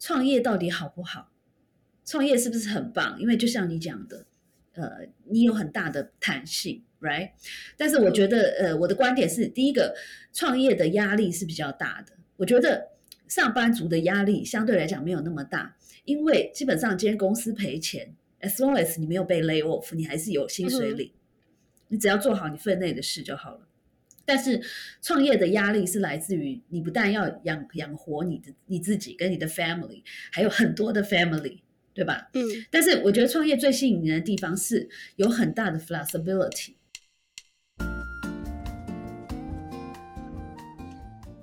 创业到底好不好？创业是不是很棒？因为就像你讲的，呃，你有很大的弹性，right？但是我觉得，呃，我的观点是，第一个，创业的压力是比较大的。我觉得上班族的压力相对来讲没有那么大，因为基本上今天公司赔钱，as long as 你没有被 lay off，你还是有薪水领，你只要做好你分内的事就好了。但是创业的压力是来自于你不但要养养活你的你自己跟你的 family，还有很多的 family，对吧？嗯。但是我觉得创业最吸引人的地方是有很大的 flexibility。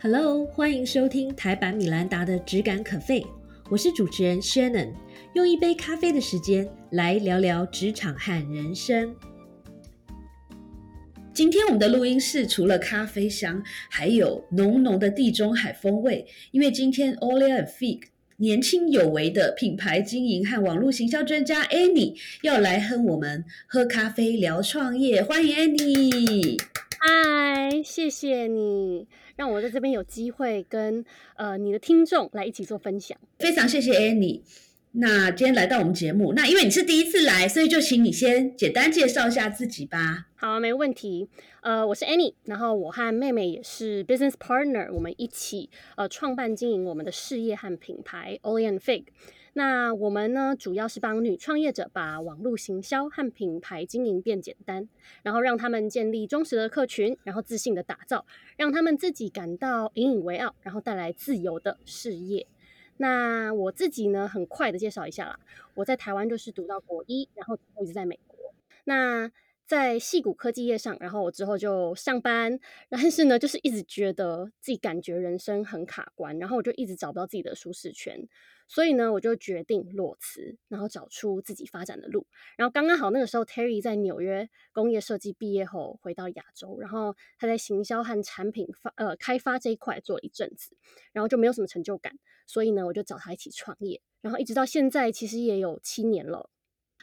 Hello，欢迎收听台版米兰达的质感可废，我是主持人 Shannon，用一杯咖啡的时间来聊聊职场和人生。今天我们的录音室除了咖啡香，还有浓浓的地中海风味。因为今天 Olia and Fig 年轻有为的品牌经营和网络行销专家 Annie 要来和我们喝咖啡聊创业，欢迎 Annie。嗨，谢谢你让我在这边有机会跟呃你的听众来一起做分享，非常谢谢 Annie。那今天来到我们节目，那因为你是第一次来，所以就请你先简单介绍一下自己吧。好，没问题。呃，我是 Annie，然后我和妹妹也是 business partner，我们一起呃创办经营我们的事业和品牌 Oli and Fig。那我们呢，主要是帮女创业者把网络行销和品牌经营变简单，然后让他们建立忠实的客群，然后自信的打造，让他们自己感到引以为傲，然后带来自由的事业。那我自己呢，很快的介绍一下啦。我在台湾就是读到国一，然后一直在美国。那在戏谷科技业上，然后我之后就上班，但是呢，就是一直觉得自己感觉人生很卡关，然后我就一直找不到自己的舒适圈。所以呢，我就决定裸辞，然后找出自己发展的路。然后刚刚好那个时候，Terry 在纽约工业设计毕业后回到亚洲，然后他在行销和产品发呃开发这一块做了一阵子，然后就没有什么成就感。所以呢，我就找他一起创业，然后一直到现在，其实也有七年了。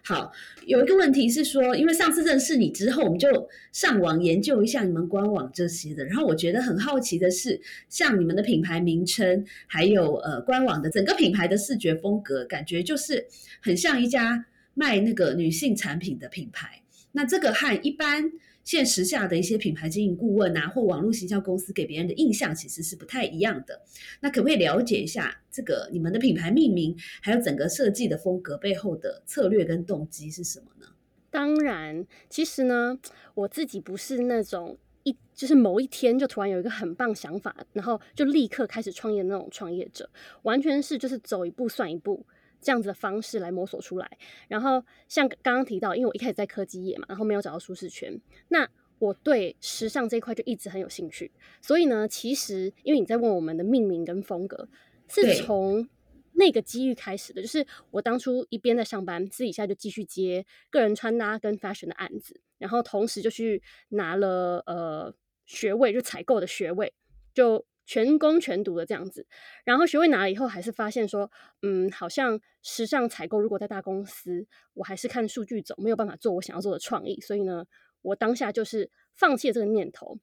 好，有一个问题是说，因为上次认识你之后，我们就上网研究一下你们官网这些的。然后我觉得很好奇的是，像你们的品牌名称，还有呃官网的整个品牌的视觉风格，感觉就是很像一家卖那个女性产品的品牌。那这个和一般。现时下的一些品牌经营顾问啊，或网络行销公司给别人的印象其实是不太一样的。那可不可以了解一下这个你们的品牌命名，还有整个设计的风格背后的策略跟动机是什么呢？当然，其实呢，我自己不是那种一就是某一天就突然有一个很棒想法，然后就立刻开始创业的那种创业者，完全是就是走一步算一步。这样子的方式来摸索出来，然后像刚刚提到，因为我一开始在科技业嘛，然后没有找到舒适圈，那我对时尚这一块就一直很有兴趣。所以呢，其实因为你在问我们的命名跟风格，是从那个机遇开始的。就是我当初一边在上班，私底下就继续接个人穿搭跟 fashion 的案子，然后同时就去拿了呃学位，就采购的学位，就。全攻全读的这样子，然后学位拿了以后，还是发现说，嗯，好像时尚采购如果在大公司，我还是看数据走，没有办法做我想要做的创意，所以呢，我当下就是放弃了这个念头。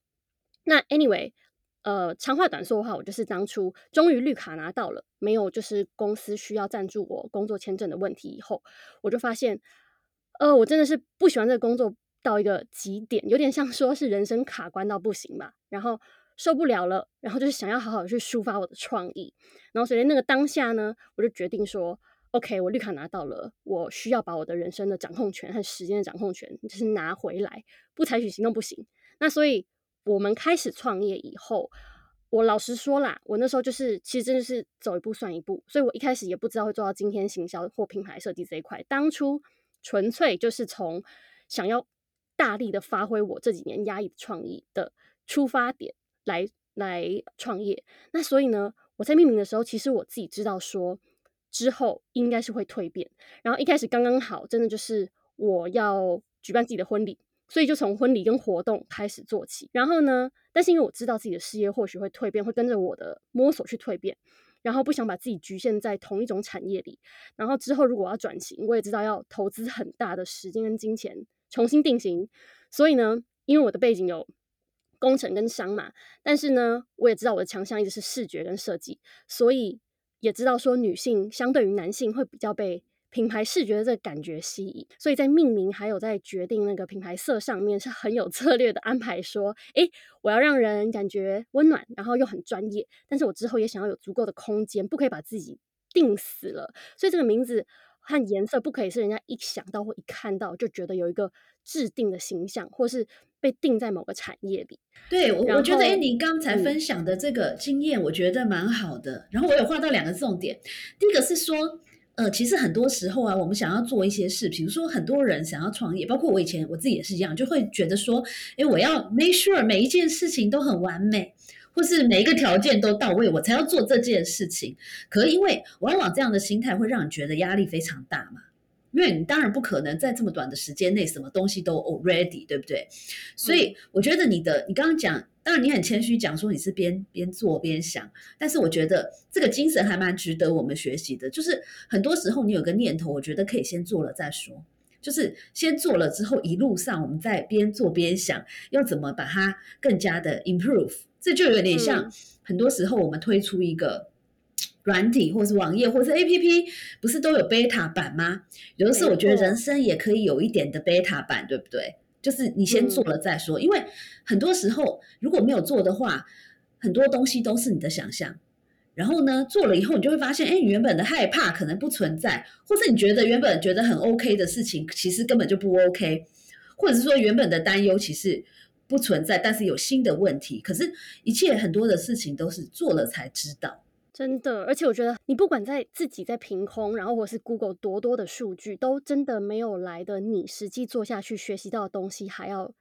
那 anyway，呃，长话短说的话，我就是当初终于绿卡拿到了，没有就是公司需要赞助我工作签证的问题以后，我就发现，呃，我真的是不喜欢这个工作到一个极点，有点像说是人生卡关到不行吧，然后。受不了了，然后就是想要好好去抒发我的创意，然后所以那个当下呢，我就决定说，OK，我绿卡拿到了，我需要把我的人生的掌控权和时间的掌控权就是拿回来，不采取行动不行。那所以我们开始创业以后，我老实说啦，我那时候就是其实真的是走一步算一步，所以我一开始也不知道会做到今天行销或品牌设计这一块，当初纯粹就是从想要大力的发挥我这几年压抑的创意的出发点。来来创业，那所以呢，我在命名的时候，其实我自己知道说之后应该是会蜕变，然后一开始刚刚好，真的就是我要举办自己的婚礼，所以就从婚礼跟活动开始做起。然后呢，但是因为我知道自己的事业或许会蜕变，会跟着我的摸索去蜕变，然后不想把自己局限在同一种产业里。然后之后如果要转型，我也知道要投资很大的时间跟金钱重新定型。所以呢，因为我的背景有。工程跟商嘛，但是呢，我也知道我的强项一直是视觉跟设计，所以也知道说女性相对于男性会比较被品牌视觉的这个感觉吸引，所以在命名还有在决定那个品牌色上面是很有策略的安排。说，哎，我要让人感觉温暖，然后又很专业，但是我之后也想要有足够的空间，不可以把自己定死了。所以这个名字和颜色不可以是人家一想到或一看到就觉得有一个制定的形象，或是被定在某个产业里。对，我我觉得哎，你刚才分享的这个经验，我觉得蛮好的。然后我有画到两个重点，第一个是说。呃，其实很多时候啊，我们想要做一些事，比如说很多人想要创业，包括我以前我自己也是一样，就会觉得说，哎，我要 make sure 每一件事情都很完美，或是每一个条件都到位，我才要做这件事情。可是因为往往这样的心态会让你觉得压力非常大嘛。因为你当然不可能在这么短的时间内什么东西都 already，对不对？所以我觉得你的，你刚刚讲，当然你很谦虚讲说你是边边做边想，但是我觉得这个精神还蛮值得我们学习的。就是很多时候你有个念头，我觉得可以先做了再说，就是先做了之后，一路上我们再边做边想，要怎么把它更加的 improve。这就有点像很多时候我们推出一个。软体或是网页或是 A P P，不是都有 beta 版吗？有的时候我觉得人生也可以有一点的 beta 版，对不对？就是你先做了再说，因为很多时候如果没有做的话，很多东西都是你的想象。然后呢，做了以后你就会发现，哎，你原本的害怕可能不存在，或是你觉得原本觉得很 OK 的事情，其实根本就不 OK，或者是说原本的担忧其实不存在，但是有新的问题。可是，一切很多的事情都是做了才知道。真的，而且我觉得你不管在自己在凭空，然后或是 Google 多多的数据，都真的没有来的你实际做下去学习到的东西还要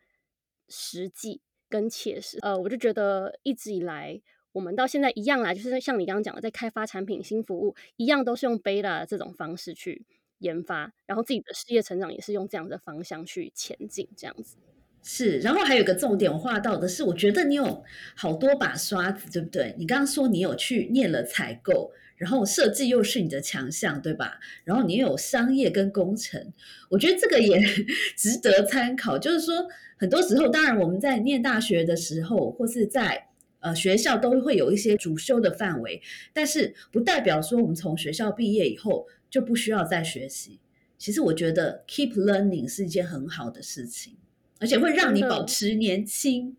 实际跟切实。呃，我就觉得一直以来我们到现在一样啦，就是像你刚刚讲的，在开发产品新服务一样，都是用 beta 这种方式去研发，然后自己的事业成长也是用这样的方向去前进，这样子。是，然后还有个重点，我画到的是，我觉得你有好多把刷子，对不对？你刚刚说你有去念了采购，然后设计又是你的强项，对吧？然后你有商业跟工程，我觉得这个也 值得参考。就是说，很多时候，当然我们在念大学的时候，或是在呃学校都会有一些主修的范围，但是不代表说我们从学校毕业以后就不需要再学习。其实我觉得 keep learning 是一件很好的事情。而且会让你保持年轻，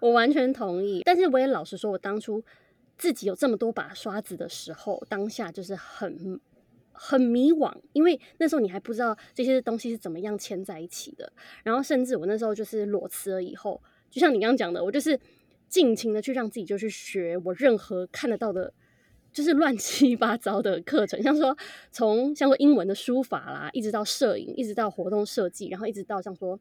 我完全同意。但是我也老实说，我当初自己有这么多把刷子的时候，当下就是很很迷惘，因为那时候你还不知道这些东西是怎么样牵在一起的。然后甚至我那时候就是裸辞了以后，就像你刚刚讲的，我就是尽情的去让自己就去学我任何看得到的。就是乱 七八糟的课程，像说从像说英文的书法啦，一直到摄影，一直到活动设计，然后一直到像说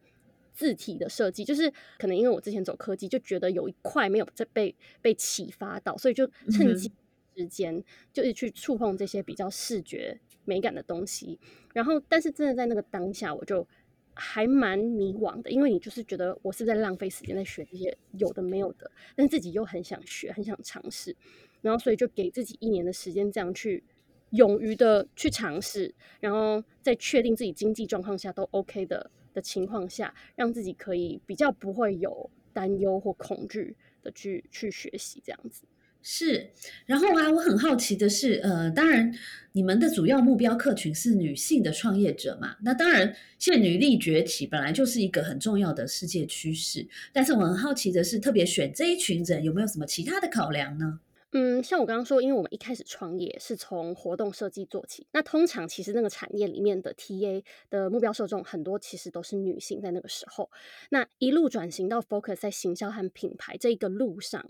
字体的设计，就是可能因为我之前走科技，就觉得有一块没有在被被启发到，所以就趁机时间就是去触碰这些比较视觉美感的东西。然后，但是真的在那个当下，我就还蛮迷惘的，因为你就是觉得我是在浪费时间在学这些有的没有的，但自己又很想学，很想尝试。然后，所以就给自己一年的时间，这样去勇于的去尝试，然后在确定自己经济状况下都 OK 的的情况下，让自己可以比较不会有担忧或恐惧的去去学习这样子。是，然后啊，我很好奇的是，呃，当然你们的主要目标客群是女性的创业者嘛？那当然，现女力崛起本来就是一个很重要的世界趋势，但是我很好奇的是，特别选这一群人有没有什么其他的考量呢？嗯，像我刚刚说，因为我们一开始创业是从活动设计做起，那通常其实那个产业里面的 TA 的目标受众很多，其实都是女性。在那个时候，那一路转型到 focus 在行销和品牌这一个路上，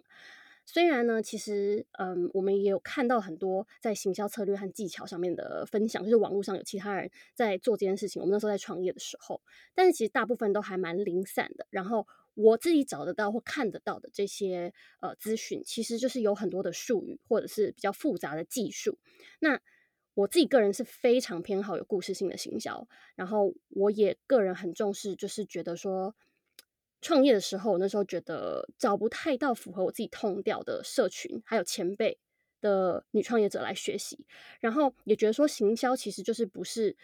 虽然呢，其实嗯，我们也有看到很多在行销策略和技巧上面的分享，就是网络上有其他人在做这件事情。我们那时候在创业的时候，但是其实大部分都还蛮零散的。然后。我自己找得到或看得到的这些呃资讯，其实就是有很多的术语或者是比较复杂的技术。那我自己个人是非常偏好有故事性的行销，然后我也个人很重视，就是觉得说创业的时候，那时候觉得找不太到符合我自己痛调的社群，还有前辈的女创业者来学习，然后也觉得说行销其实就是不是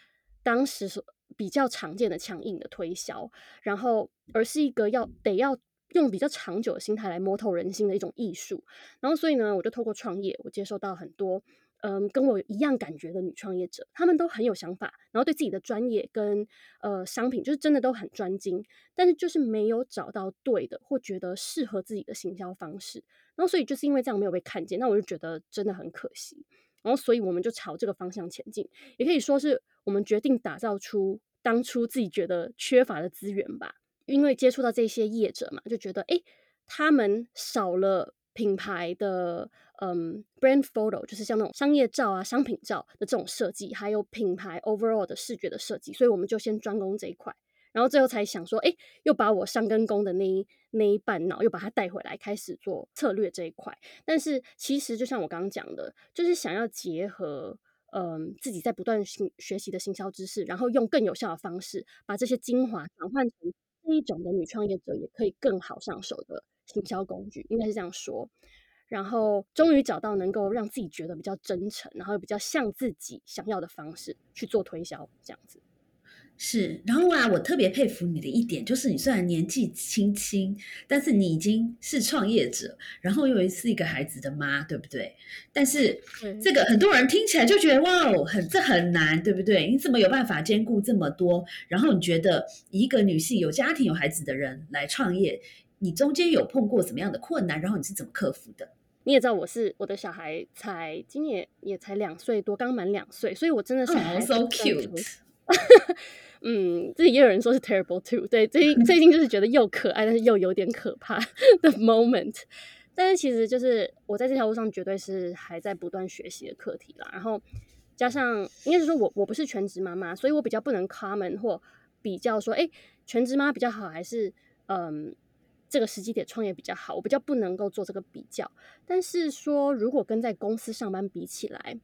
当时所。比较常见的强硬的推销，然后而是一个要得要用比较长久的心态来摸透人心的一种艺术。然后，所以呢，我就透过创业，我接受到很多嗯跟我一样感觉的女创业者，她们都很有想法，然后对自己的专业跟呃商品就是真的都很专精，但是就是没有找到对的或觉得适合自己的行销方式。然后，所以就是因为这样没有被看见，那我就觉得真的很可惜。然后，所以我们就朝这个方向前进，也可以说是我们决定打造出当初自己觉得缺乏的资源吧。因为接触到这些业者嘛，就觉得哎，他们少了品牌的嗯 brand photo，就是像那种商业照啊、商品照的这种设计，还有品牌 overall 的视觉的设计，所以我们就先专攻这一块。然后最后才想说，哎，又把我上根工的那一那一半脑又把它带回来，开始做策略这一块。但是其实就像我刚刚讲的，就是想要结合嗯自己在不断学学习的行销知识，然后用更有效的方式把这些精华转换成这一种的女创业者也可以更好上手的行销工具，应该是这样说。然后终于找到能够让自己觉得比较真诚，然后比较像自己想要的方式去做推销，这样子。是，然后啊，我特别佩服你的一点就是，你虽然年纪轻轻，但是你已经是创业者，然后又是一个孩子的妈，对不对？但是这个很多人听起来就觉得哇哦，很这很难，对不对？你怎么有办法兼顾这么多？然后你觉得一个女性有家庭有孩子的人来创业，你中间有碰过什么样的困难？然后你是怎么克服的？你也知道，我是我的小孩才今年也才两岁多，刚满两岁，所以我真的是 so cute。嗯，这也有人说是 terrible too。对，最近 最近就是觉得又可爱，但是又有点可怕的 moment。但是其实就是我在这条路上绝对是还在不断学习的课题啦。然后加上应该是说我我不是全职妈妈，所以我比较不能 common 或比较说，哎，全职妈比较好，还是嗯这个时机点创业比较好？我比较不能够做这个比较。但是说如果跟在公司上班比起来，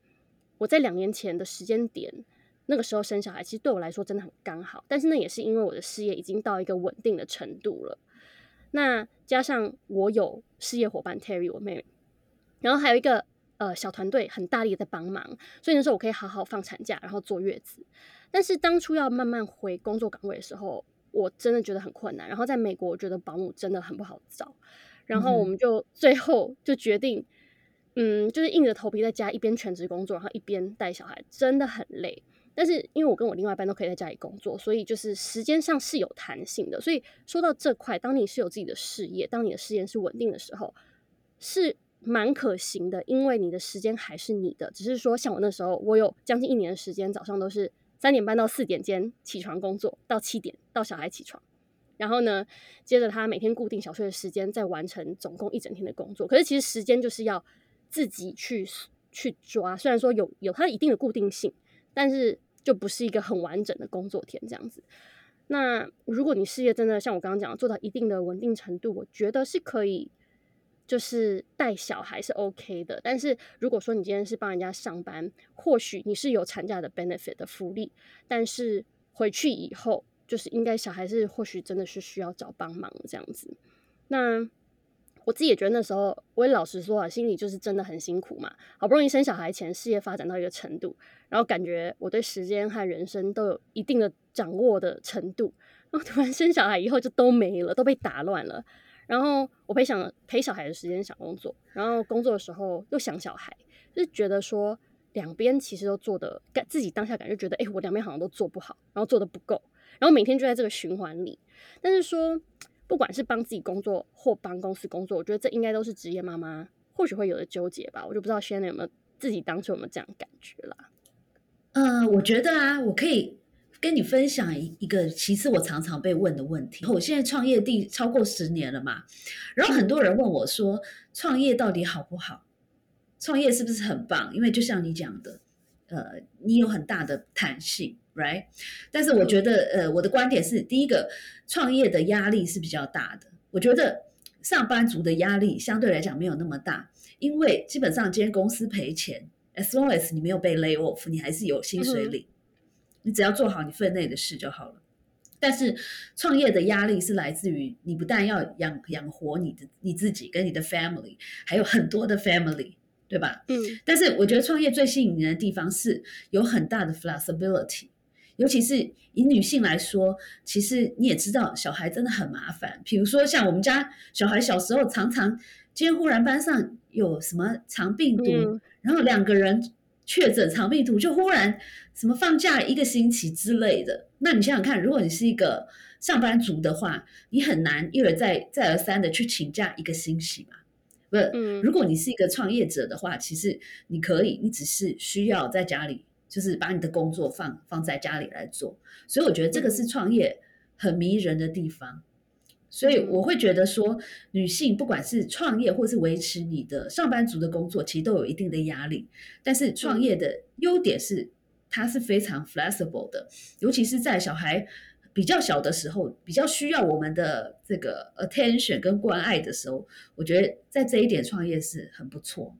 我在两年前的时间点。那个时候生小孩，其实对我来说真的很刚好，但是那也是因为我的事业已经到一个稳定的程度了。那加上我有事业伙伴 Terry 我妹妹，然后还有一个呃小团队很大力的在帮忙，所以那时候我可以好好放产假，然后坐月子。但是当初要慢慢回工作岗位的时候，我真的觉得很困难。然后在美国，我觉得保姆真的很不好找。然后我们就最后就决定，嗯，就是硬着头皮在家一边全职工作，然后一边带小孩，真的很累。但是因为我跟我另外一半都可以在家里工作，所以就是时间上是有弹性的。所以说到这块，当你是有自己的事业，当你的事业是稳定的时候，是蛮可行的，因为你的时间还是你的。只是说，像我那时候，我有将近一年的时间，早上都是三点半到四点间起床工作，到七点到小孩起床，然后呢，接着他每天固定小睡的时间再完成总共一整天的工作。可是其实时间就是要自己去去抓，虽然说有有它一定的固定性，但是。就不是一个很完整的工作天这样子。那如果你事业真的像我刚刚讲做到一定的稳定程度，我觉得是可以，就是带小孩是 OK 的。但是如果说你今天是帮人家上班，或许你是有产假的 benefit 的福利，但是回去以后，就是应该小孩是或许真的是需要找帮忙这样子。那。我自己也觉得那时候，我也老实说啊，心里就是真的很辛苦嘛。好不容易生小孩前，事业发展到一个程度，然后感觉我对时间和人生都有一定的掌握的程度，然后突然生小孩以后就都没了，都被打乱了。然后我陪想陪小孩的时间想工作，然后工作的时候又想小孩，就觉得说两边其实都做的，感自己当下感觉觉得，哎，我两边好像都做不好，然后做的不够，然后每天就在这个循环里。但是说。不管是帮自己工作或帮公司工作，我觉得这应该都是职业妈妈或许会有的纠结吧。我就不知道 Shannon 有没有自己当初有没有这样感觉啦？嗯，我觉得啊，我可以跟你分享一一个，其实我常常被问的问题。我现在创业第超过十年了嘛，然后很多人问我说，创业到底好不好？创业是不是很棒？因为就像你讲的，呃，你有很大的弹性。Right，但是我觉得，呃，我的观点是，第一个，创业的压力是比较大的。我觉得上班族的压力相对来讲没有那么大，因为基本上今天公司赔钱，as long as 你没有被 lay off，你还是有薪水领，你只要做好你分内的事就好了。但是创业的压力是来自于你不但要养养活你的你自己跟你的 family，还有很多的 family，对吧？嗯。但是我觉得创业最吸引人的地方是有很大的 flexibility。尤其是以女性来说，其实你也知道，小孩真的很麻烦。比如说像我们家小孩小时候，常常今天忽然班上有什么肠病毒，然后两个人确诊肠病毒，就忽然什么放假一个星期之类的。那你想想看，如果你是一个上班族的话，你很难一而再再而三的去请假一个星期嘛。不，如果你是一个创业者的话，其实你可以，你只是需要在家里，就是把你的工作放放在家里来做。所以我觉得这个是创业很迷人的地方。所以我会觉得说，女性不管是创业或是维持你的上班族的工作，其实都有一定的压力。但是创业的优点是，它是非常 flexible 的，尤其是在小孩。比较小的时候，比较需要我们的这个 attention 跟关爱的时候，我觉得在这一点创业是很不错。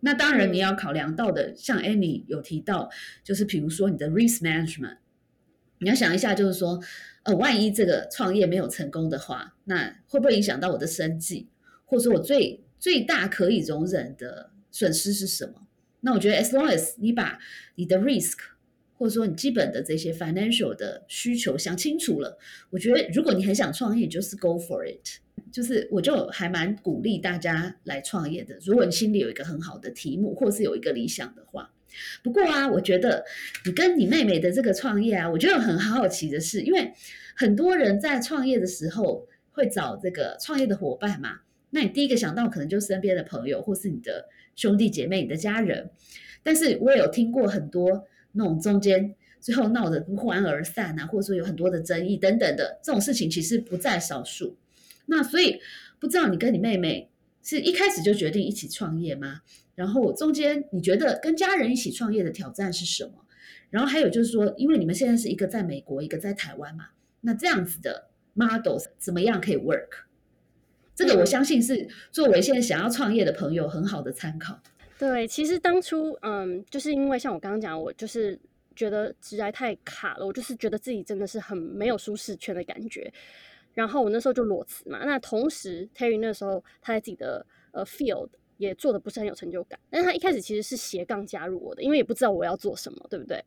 那当然你要考量到的，像 Annie 有提到，就是比如说你的 risk management，你要想一下，就是说，呃，万一这个创业没有成功的话，那会不会影响到我的生计，或者说我最最大可以容忍的损失是什么？那我觉得 as long as 你把你的 risk 或者说你基本的这些 financial 的需求想清楚了，我觉得如果你很想创业，就是 go for it。就是我就还蛮鼓励大家来创业的。如果你心里有一个很好的题目，或是有一个理想的话。不过啊，我觉得你跟你妹妹的这个创业啊，我觉得很好奇的是，因为很多人在创业的时候会找这个创业的伙伴嘛。那你第一个想到可能就是身边的朋友，或是你的兄弟姐妹、你的家人。但是我也有听过很多。那种中间最后闹得不欢而散啊，或者说有很多的争议等等的这种事情，其实不在少数。那所以不知道你跟你妹妹是一开始就决定一起创业吗？然后中间你觉得跟家人一起创业的挑战是什么？然后还有就是说，因为你们现在是一个在美国，一个在台湾嘛，那这样子的 models 怎么样可以 work？这个我相信是作为现在想要创业的朋友很好的参考。对，其实当初，嗯，就是因为像我刚刚讲，我就是觉得直来太卡了，我就是觉得自己真的是很没有舒适圈的感觉。然后我那时候就裸辞嘛。那同时，Terry 那时候他在自己的呃 field 也做的不是很有成就感。但他一开始其实是斜杠加入我的，因为也不知道我要做什么，对不对？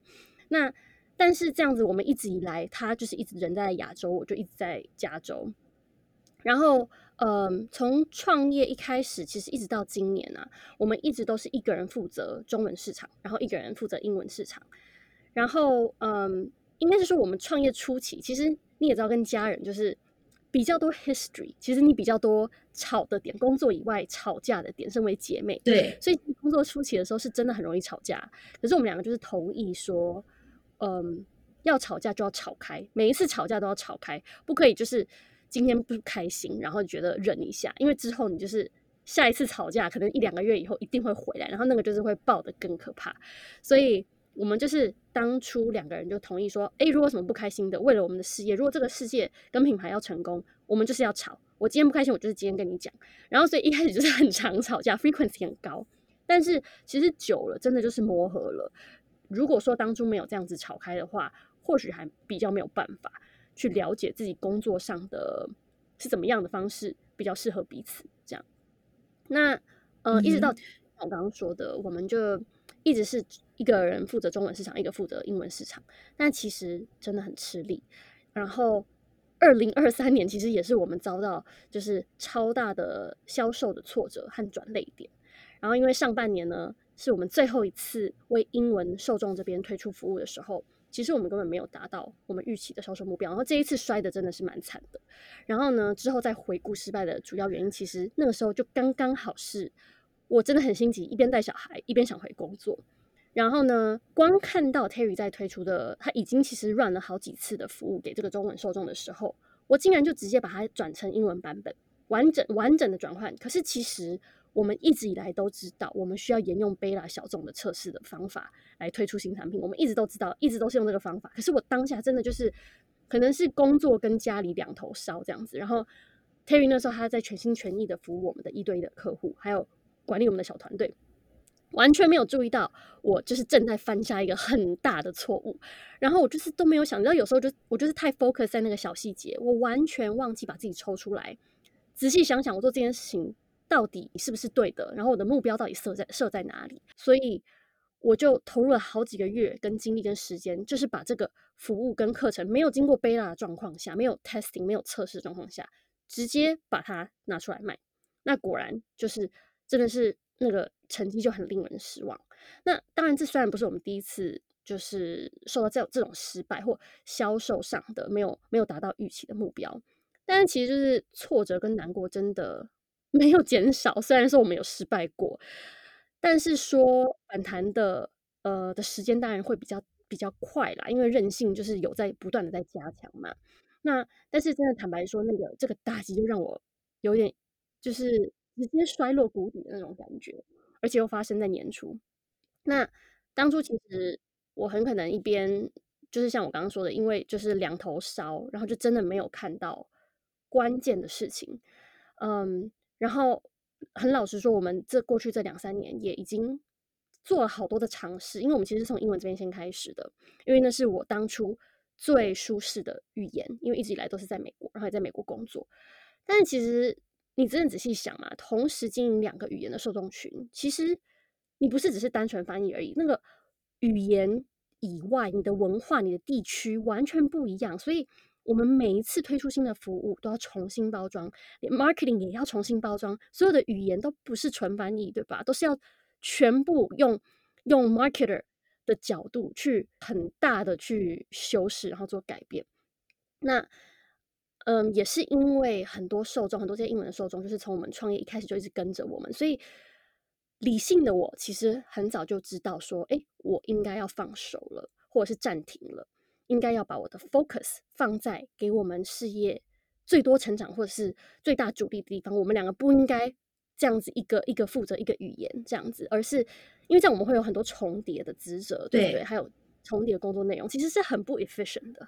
那但是这样子，我们一直以来，他就是一直人在亚洲，我就一直在加州。然后。嗯，从创业一开始，其实一直到今年啊，我们一直都是一个人负责中文市场，然后一个人负责英文市场。然后，嗯，应该是说我们创业初期，其实你也知道，跟家人就是比较多 history，其实你比较多吵的点，工作以外吵架的点，身为姐妹，对，所以工作初期的时候是真的很容易吵架。可是我们两个就是同意说，嗯，要吵架就要吵开，每一次吵架都要吵开，不可以就是。今天不开心，然后觉得忍一下，因为之后你就是下一次吵架，可能一两个月以后一定会回来，然后那个就是会爆的更可怕。所以我们就是当初两个人就同意说，哎，如果什么不开心的，为了我们的事业，如果这个世界跟品牌要成功，我们就是要吵。我今天不开心，我就是今天跟你讲。然后所以一开始就是很常吵架，frequency 很高。但是其实久了，真的就是磨合了。如果说当初没有这样子吵开的话，或许还比较没有办法。去了解自己工作上的是怎么样的方式比较适合彼此，这样。那呃，一直到我刚刚说的，我们就一直是一个人负责中文市场，一个负责英文市场，但其实真的很吃力。然后二零二三年其实也是我们遭到就是超大的销售的挫折和转泪点。然后因为上半年呢，是我们最后一次为英文受众这边推出服务的时候。其实我们根本没有达到我们预期的销售目标，然后这一次摔的真的是蛮惨的。然后呢，之后再回顾失败的主要原因，其实那个时候就刚刚好是我真的很心急，一边带小孩一边想回工作。然后呢，光看到 Terry 在推出的，他已经其实 run 了好几次的服务给这个中文受众的时候，我竟然就直接把它转成英文版本，完整完整的转换。可是其实。我们一直以来都知道，我们需要沿用贝拉小众的测试的方法来推出新产品。我们一直都知道，一直都是用这个方法。可是我当下真的就是，可能是工作跟家里两头烧这样子。然后 Terry 那时候他在全心全意的服务我们的一堆的客户，还有管理我们的小团队，完全没有注意到我就是正在犯下一个很大的错误。然后我就是都没有想到，有时候就我就是太 focus 在那个小细节，我完全忘记把自己抽出来，仔细想想我做这件事情。到底是不是对的？然后我的目标到底设在设在哪里？所以我就投入了好几个月跟精力跟时间，就是把这个服务跟课程没有经过 beta 的状况下，没有 testing 没有测试状况下，直接把它拿出来卖。那果然就是真的是那个成绩就很令人失望。那当然，这虽然不是我们第一次就是受到这这种失败或销售上的没有没有达到预期的目标，但是其实就是挫折跟难过真的没有减少。虽然说我们有失败过。但是说反弹的呃的时间当然会比较比较快啦，因为韧性就是有在不断的在加强嘛。那但是真的坦白说，那个这个打击就让我有点就是直接摔落谷底的那种感觉，而且又发生在年初。那当初其实我很可能一边就是像我刚刚说的，因为就是两头烧，然后就真的没有看到关键的事情，嗯，然后。很老实说，我们这过去这两三年也已经做了好多的尝试，因为我们其实是从英文这边先开始的，因为那是我当初最舒适的语言，因为一直以来都是在美国，然后也在美国工作。但是其实你真的仔细想嘛，同时经营两个语言的受众群，其实你不是只是单纯翻译而已，那个语言以外，你的文化、你的地区完全不一样，所以。我们每一次推出新的服务都要重新包装，连 marketing 也要重新包装，所有的语言都不是纯翻译，对吧？都是要全部用用 marketer 的角度去很大的去修饰，然后做改变。那嗯，也是因为很多受众，很多这些英文的受众，就是从我们创业一开始就一直跟着我们，所以理性的我其实很早就知道说，哎，我应该要放手了，或者是暂停了。应该要把我的 focus 放在给我们事业最多成长或者是最大主力的地方。我们两个不应该这样子一个一个负责一个语言这样子，而是因为这样我们会有很多重叠的职责，对不对？还有重叠的工作内容，其实是很不 efficient 的，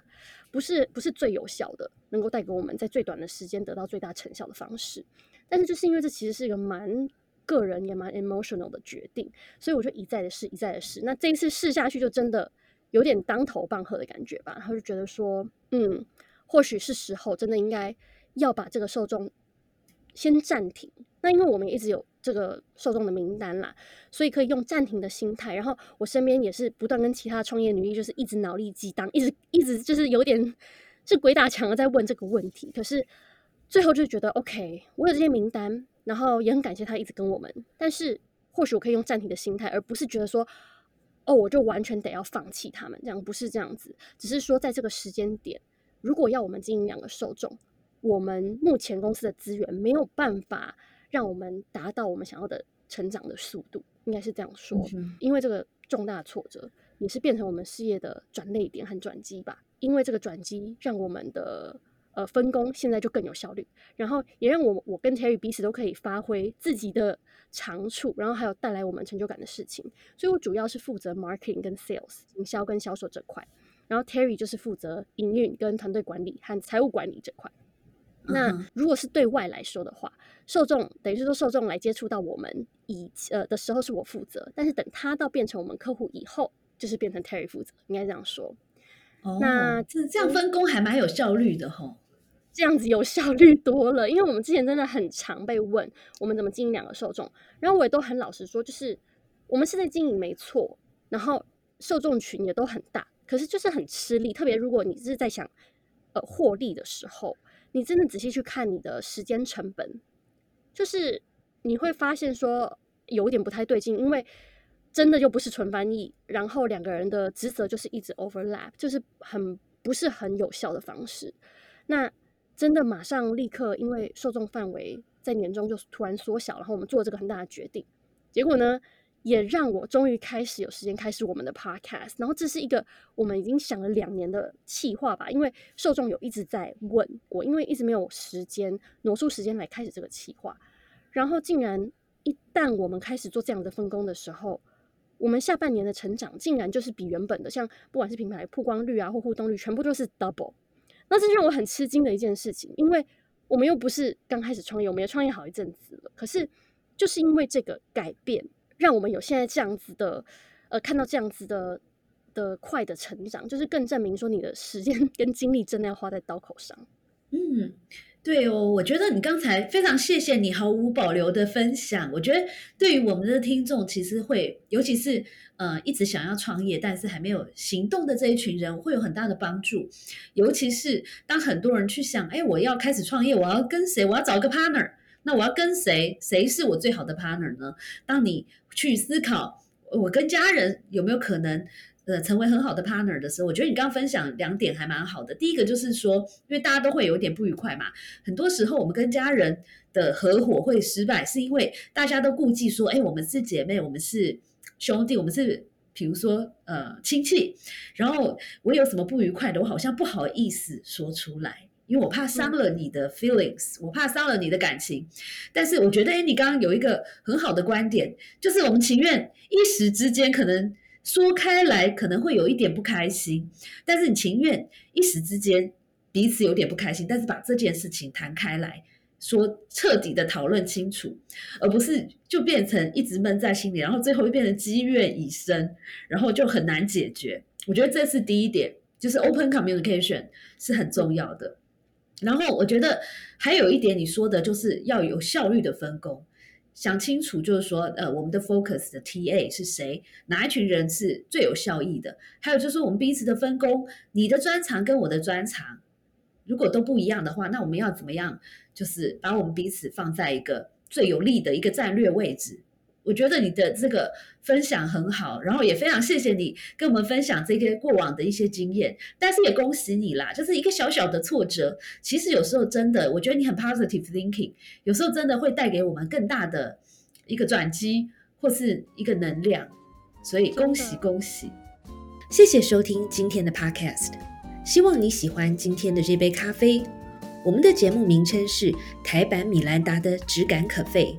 不是不是最有效的，能够带给我们在最短的时间得到最大成效的方式。但是就是因为这其实是一个蛮个人也蛮 emotional 的决定，所以我就一再的试，一再的试。那这一次试下去就真的。有点当头棒喝的感觉吧，他就觉得说，嗯，或许是时候真的应该要把这个受众先暂停。那因为我们一直有这个受众的名单啦，所以可以用暂停的心态。然后我身边也是不断跟其他创业女力，就是一直脑力激荡，一直一直就是有点是鬼打墙的在问这个问题。可是最后就觉得，OK，我有这些名单，然后也很感谢他一直跟我们。但是或许我可以用暂停的心态，而不是觉得说。哦，我就完全得要放弃他们，这样不是这样子，只是说在这个时间点，如果要我们经营两个受众，我们目前公司的资源没有办法让我们达到我们想要的成长的速度，应该是这样说。因为这个重大挫折，也是变成我们事业的转捩点和转机吧。因为这个转机，让我们的。呃，分工现在就更有效率，然后也让我我跟 Terry 彼此都可以发挥自己的长处，然后还有带来我们成就感的事情。所以我主要是负责 marketing 跟 sales 营销跟销售这块，然后 Terry 就是负责营运跟团队管理和财务管理这块。那如果是对外来说的话，受众等于是说受众来接触到我们以呃的时候是我负责，但是等他到变成我们客户以后，就是变成 Terry 负责，应该这样说。哦，那这这样分工还蛮有效率的哈。这样子有效率多了，因为我们之前真的很常被问我们怎么经营两个受众，然后我也都很老实说，就是我们是在经营没错，然后受众群也都很大，可是就是很吃力，特别如果你是在想呃获利的时候，你真的仔细去看你的时间成本，就是你会发现说有点不太对劲，因为真的就不是纯翻译，然后两个人的职责就是一直 overlap，就是很不是很有效的方式，那。真的马上立刻，因为受众范围在年终就突然缩小，然后我们做了这个很大的决定，结果呢，也让我终于开始有时间开始我们的 podcast。然后这是一个我们已经想了两年的计划吧，因为受众有一直在问我，因为一直没有时间挪出时间来开始这个计划。然后竟然一旦我们开始做这样的分工的时候，我们下半年的成长竟然就是比原本的，像不管是品牌曝光率啊或互动率，全部都是 double。那是让我很吃惊的一件事情，因为我们又不是刚开始创业，我们也创业好一阵子了。可是就是因为这个改变，让我们有现在这样子的，呃，看到这样子的的快的成长，就是更证明说你的时间 跟精力真的要花在刀口上。嗯。对哦，我觉得你刚才非常谢谢你毫无保留的分享。我觉得对于我们的听众，其实会，尤其是呃一直想要创业但是还没有行动的这一群人，会有很大的帮助。尤其是当很多人去想，哎，我要开始创业，我要跟谁？我要找个 partner，那我要跟谁？谁是我最好的 partner 呢？当你去思考，我跟家人有没有可能？呃，成为很好的 partner 的时候，我觉得你刚刚分享两点还蛮好的。第一个就是说，因为大家都会有一点不愉快嘛，很多时候我们跟家人的合伙会失败，是因为大家都顾忌说，哎，我们是姐妹，我们是兄弟，我们是比如说呃亲戚，然后我有什么不愉快的，我好像不好意思说出来，因为我怕伤了你的 feelings，我怕伤了你的感情。但是我觉得，哎，你刚刚有一个很好的观点，就是我们情愿一时之间可能。说开来可能会有一点不开心，但是你情愿一时之间彼此有点不开心，但是把这件事情谈开来说，彻底的讨论清楚，而不是就变成一直闷在心里，然后最后又变成积怨已深，然后就很难解决。我觉得这是第一点，就是 open communication 是很重要的。然后我觉得还有一点你说的就是要有效率的分工。想清楚，就是说，呃，我们的 focus 的 TA 是谁？哪一群人是最有效益的？还有就是我们彼此的分工，你的专长跟我的专长，如果都不一样的话，那我们要怎么样？就是把我们彼此放在一个最有利的一个战略位置。我觉得你的这个分享很好，然后也非常谢谢你跟我们分享这些过往的一些经验，但是也恭喜你啦，就是一个小小的挫折，其实有时候真的，我觉得你很 positive thinking，有时候真的会带给我们更大的一个转机或是一个能量，所以恭喜恭喜，谢谢收听今天的 podcast，希望你喜欢今天的这杯咖啡，我们的节目名称是台版米兰达的质感可废。